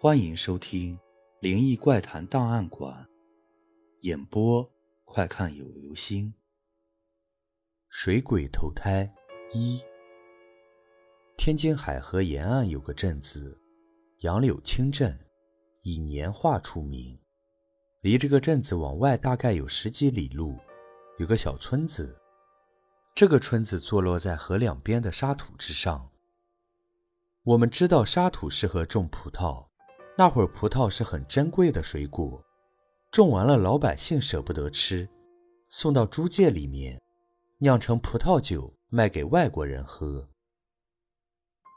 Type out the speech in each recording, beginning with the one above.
欢迎收听《灵异怪谈档案馆》，演播快看有流星。水鬼投胎一。天津海河沿岸有个镇子，杨柳青镇，以年画出名。离这个镇子往外大概有十几里路，有个小村子。这个村子坐落在河两边的沙土之上。我们知道沙土适合种葡萄，那会儿葡萄是很珍贵的水果，种完了老百姓舍不得吃，送到租界里面，酿成葡萄酒卖给外国人喝。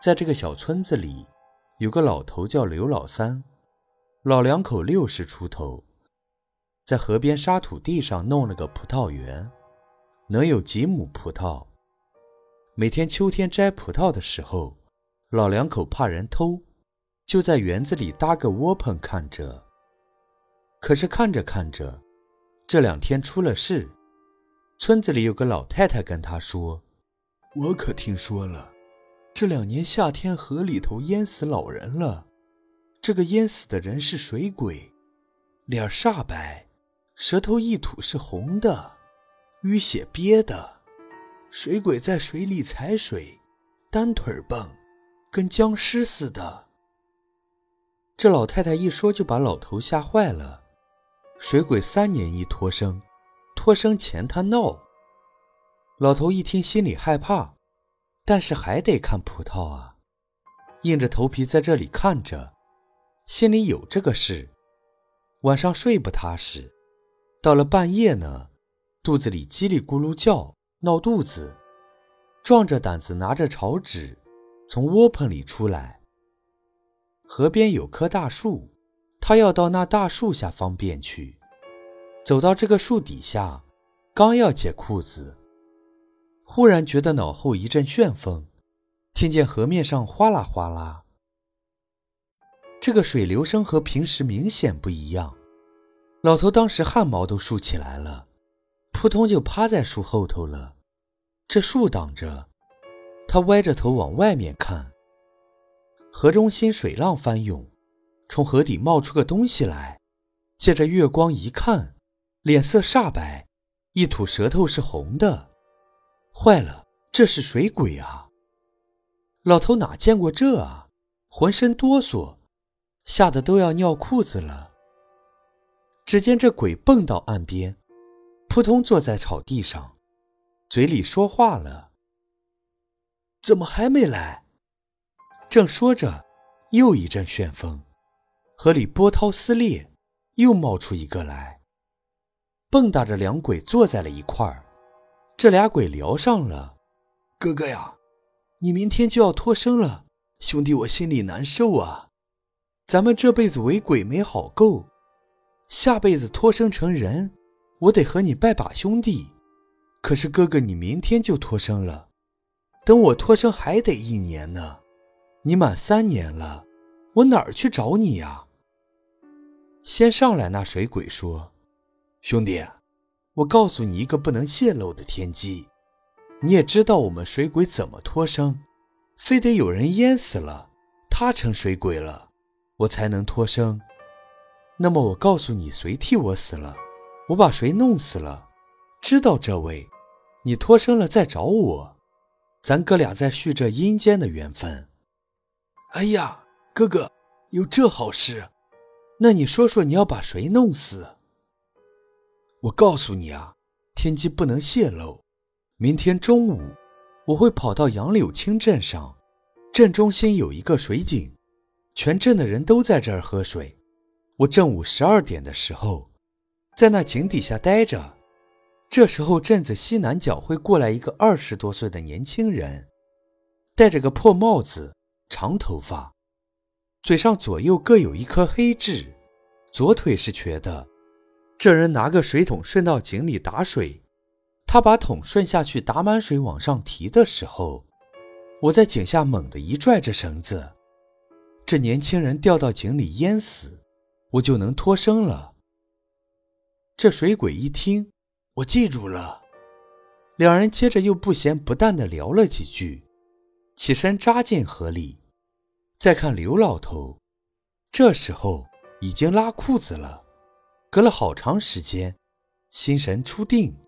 在这个小村子里，有个老头叫刘老三，老两口六十出头，在河边沙土地上弄了个葡萄园。能有几亩葡萄？每天秋天摘葡萄的时候，老两口怕人偷，就在园子里搭个窝棚看着。可是看着看着，这两天出了事。村子里有个老太太跟他说：“我可听说了，这两年夏天河里头淹死老人了。这个淹死的人是水鬼，脸煞白，舌头一吐是红的。”淤血憋的，水鬼在水里踩水，单腿蹦，跟僵尸似的。这老太太一说，就把老头吓坏了。水鬼三年一脱生，脱生前他闹。老头一听，心里害怕，但是还得看葡萄啊，硬着头皮在这里看着，心里有这个事。晚上睡不踏实，到了半夜呢。肚子里叽里咕噜叫，闹肚子，壮着胆子拿着草纸，从窝棚里出来。河边有棵大树，他要到那大树下方便去。走到这个树底下，刚要解裤子，忽然觉得脑后一阵旋风，听见河面上哗啦哗啦，这个水流声和平时明显不一样。老头当时汗毛都竖起来了。扑通就趴在树后头了，这树挡着，他歪着头往外面看。河中心水浪翻涌，从河底冒出个东西来，借着月光一看，脸色煞白，一吐舌头是红的。坏了，这是水鬼啊！老头哪见过这啊，浑身哆嗦，吓得都要尿裤子了。只见这鬼蹦到岸边。扑通坐在草地上，嘴里说话了：“怎么还没来？”正说着，又一阵旋风，河里波涛撕裂，又冒出一个来，蹦跶着两鬼坐在了一块儿。这俩鬼聊上了：“哥哥呀，你明天就要脱生了，兄弟我心里难受啊。咱们这辈子为鬼没好够，下辈子脱生成人。”我得和你拜把兄弟，可是哥哥，你明天就脱生了，等我脱生还得一年呢。你满三年了，我哪儿去找你呀？先上来那水鬼说：“兄弟，我告诉你一个不能泄露的天机。你也知道我们水鬼怎么脱生，非得有人淹死了，他成水鬼了，我才能脱生。那么我告诉你，谁替我死了？”我把谁弄死了？知道这位，你脱生了再找我，咱哥俩再续这阴间的缘分。哎呀，哥哥，有这好事？那你说说，你要把谁弄死？我告诉你啊，天机不能泄露。明天中午，我会跑到杨柳青镇上，镇中心有一个水井，全镇的人都在这儿喝水。我正午十二点的时候。在那井底下待着，这时候镇子西南角会过来一个二十多岁的年轻人，戴着个破帽子，长头发，嘴上左右各有一颗黑痣，左腿是瘸的。这人拿个水桶顺到井里打水，他把桶顺下去打满水往上提的时候，我在井下猛地一拽着绳子，这年轻人掉到井里淹死，我就能脱生了。这水鬼一听，我记住了。两人接着又不咸不淡的聊了几句，起身扎进河里。再看刘老头，这时候已经拉裤子了，隔了好长时间，心神初定，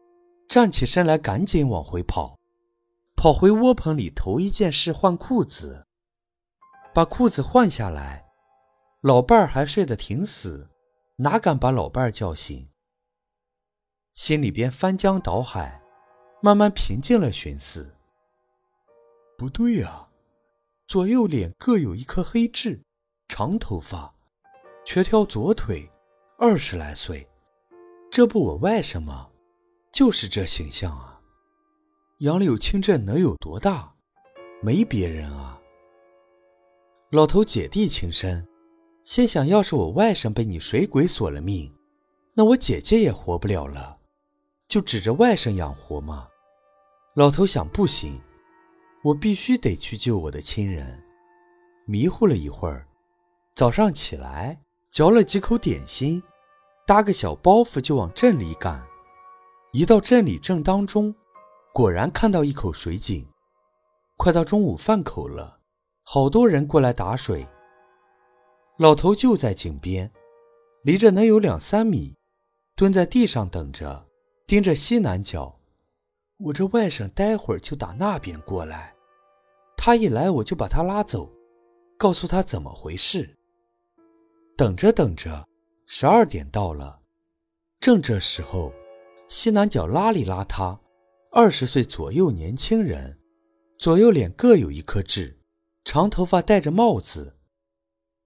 站起身来，赶紧往回跑，跑回窝棚里，头一件事换裤子，把裤子换下来，老伴儿还睡得挺死，哪敢把老伴儿叫醒？心里边翻江倒海，慢慢平静了，寻思：不对呀，左右脸各有一颗黑痣。长头发，瘸条左腿，二十来岁，这不我外甥吗？就是这形象啊！杨柳青镇能有多大？没别人啊！老头姐弟情深，心想：要是我外甥被你水鬼索了命，那我姐姐也活不了了，就指着外甥养活吗？老头想：不行，我必须得去救我的亲人。迷糊了一会儿。早上起来，嚼了几口点心，搭个小包袱就往镇里赶。一到镇里正当中，果然看到一口水井。快到中午饭口了，好多人过来打水。老头就在井边，离着能有两三米，蹲在地上等着，盯着西南角。我这外甥待会儿就打那边过来，他一来我就把他拉走，告诉他怎么回事。等着等着，十二点到了，正这时候，西南角邋里邋遢，二十岁左右年轻人，左右脸各有一颗痣，长头发，戴着帽子，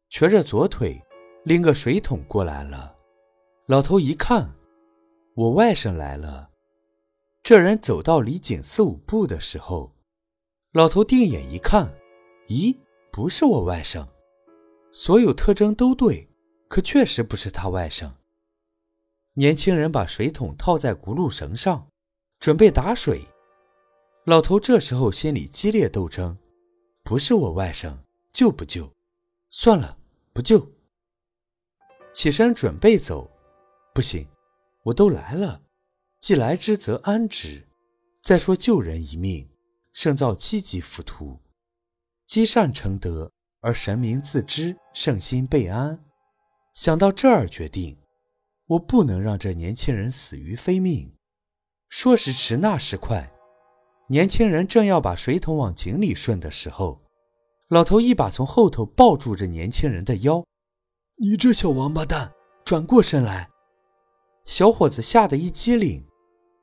瘸着左腿，拎个水桶过来了。老头一看，我外甥来了。这人走到离井四五步的时候，老头定眼一看，咦，不是我外甥。所有特征都对，可确实不是他外甥。年轻人把水桶套在轱辘绳上，准备打水。老头这时候心里激烈斗争：不是我外甥，救不救？算了，不救。起身准备走，不行，我都来了，既来之则安之。再说救人一命，胜造七级浮屠，积善成德。而神明自知，圣心备安。想到这儿，决定我不能让这年轻人死于非命。说时迟，那时快，年轻人正要把水桶往井里顺的时候，老头一把从后头抱住这年轻人的腰：“你这小王八蛋，转过身来！”小伙子吓得一激灵，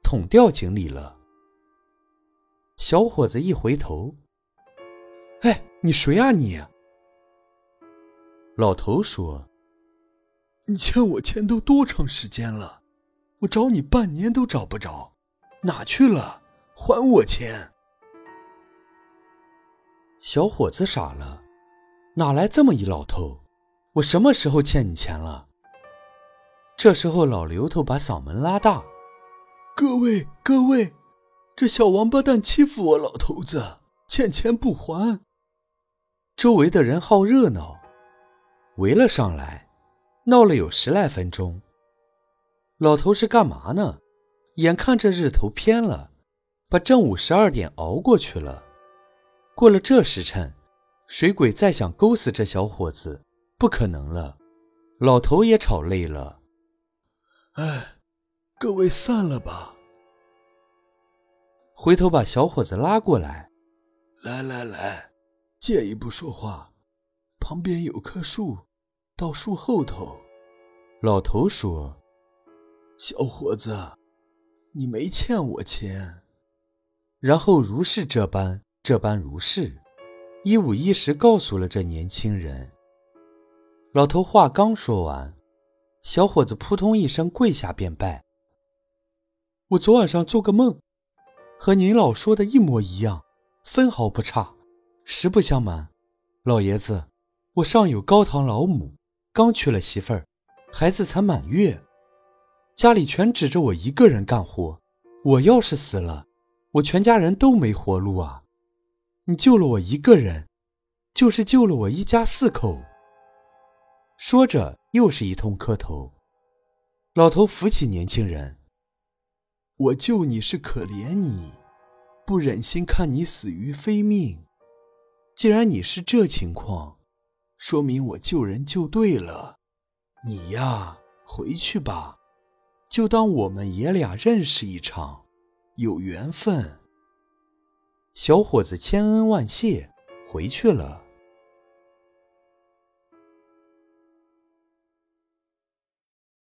捅掉井里了。小伙子一回头：“哎，你谁啊你？”老头说：“你欠我钱都多长时间了？我找你半年都找不着，哪去了？还我钱！”小伙子傻了，哪来这么一老头？我什么时候欠你钱了？这时候老刘头把嗓门拉大：“各位各位，这小王八蛋欺负我老头子，欠钱不还。”周围的人好热闹。围了上来，闹了有十来分钟。老头是干嘛呢？眼看着日头偏了，把正午十二点熬过去了。过了这时辰，水鬼再想勾死这小伙子，不可能了。老头也吵累了，哎，各位散了吧。回头把小伙子拉过来，来来来，借一步说话。旁边有棵树，到树后头。老头说：“小伙子，你没欠我钱。”然后如是这般，这般如是，一五一十告诉了这年轻人。老头话刚说完，小伙子扑通一声跪下便拜：“我昨晚上做个梦，和您老说的一模一样，分毫不差。实不相瞒，老爷子。”我上有高堂老母，刚娶了媳妇儿，孩子才满月，家里全指着我一个人干活。我要是死了，我全家人都没活路啊！你救了我一个人，就是救了我一家四口。说着，又是一通磕头。老头扶起年轻人：“我救你是可怜你，不忍心看你死于非命。既然你是这情况。”说明我救人救对了。你呀，回去吧，就当我们爷俩认识一场，有缘分。”小伙子千恩万谢，回去了。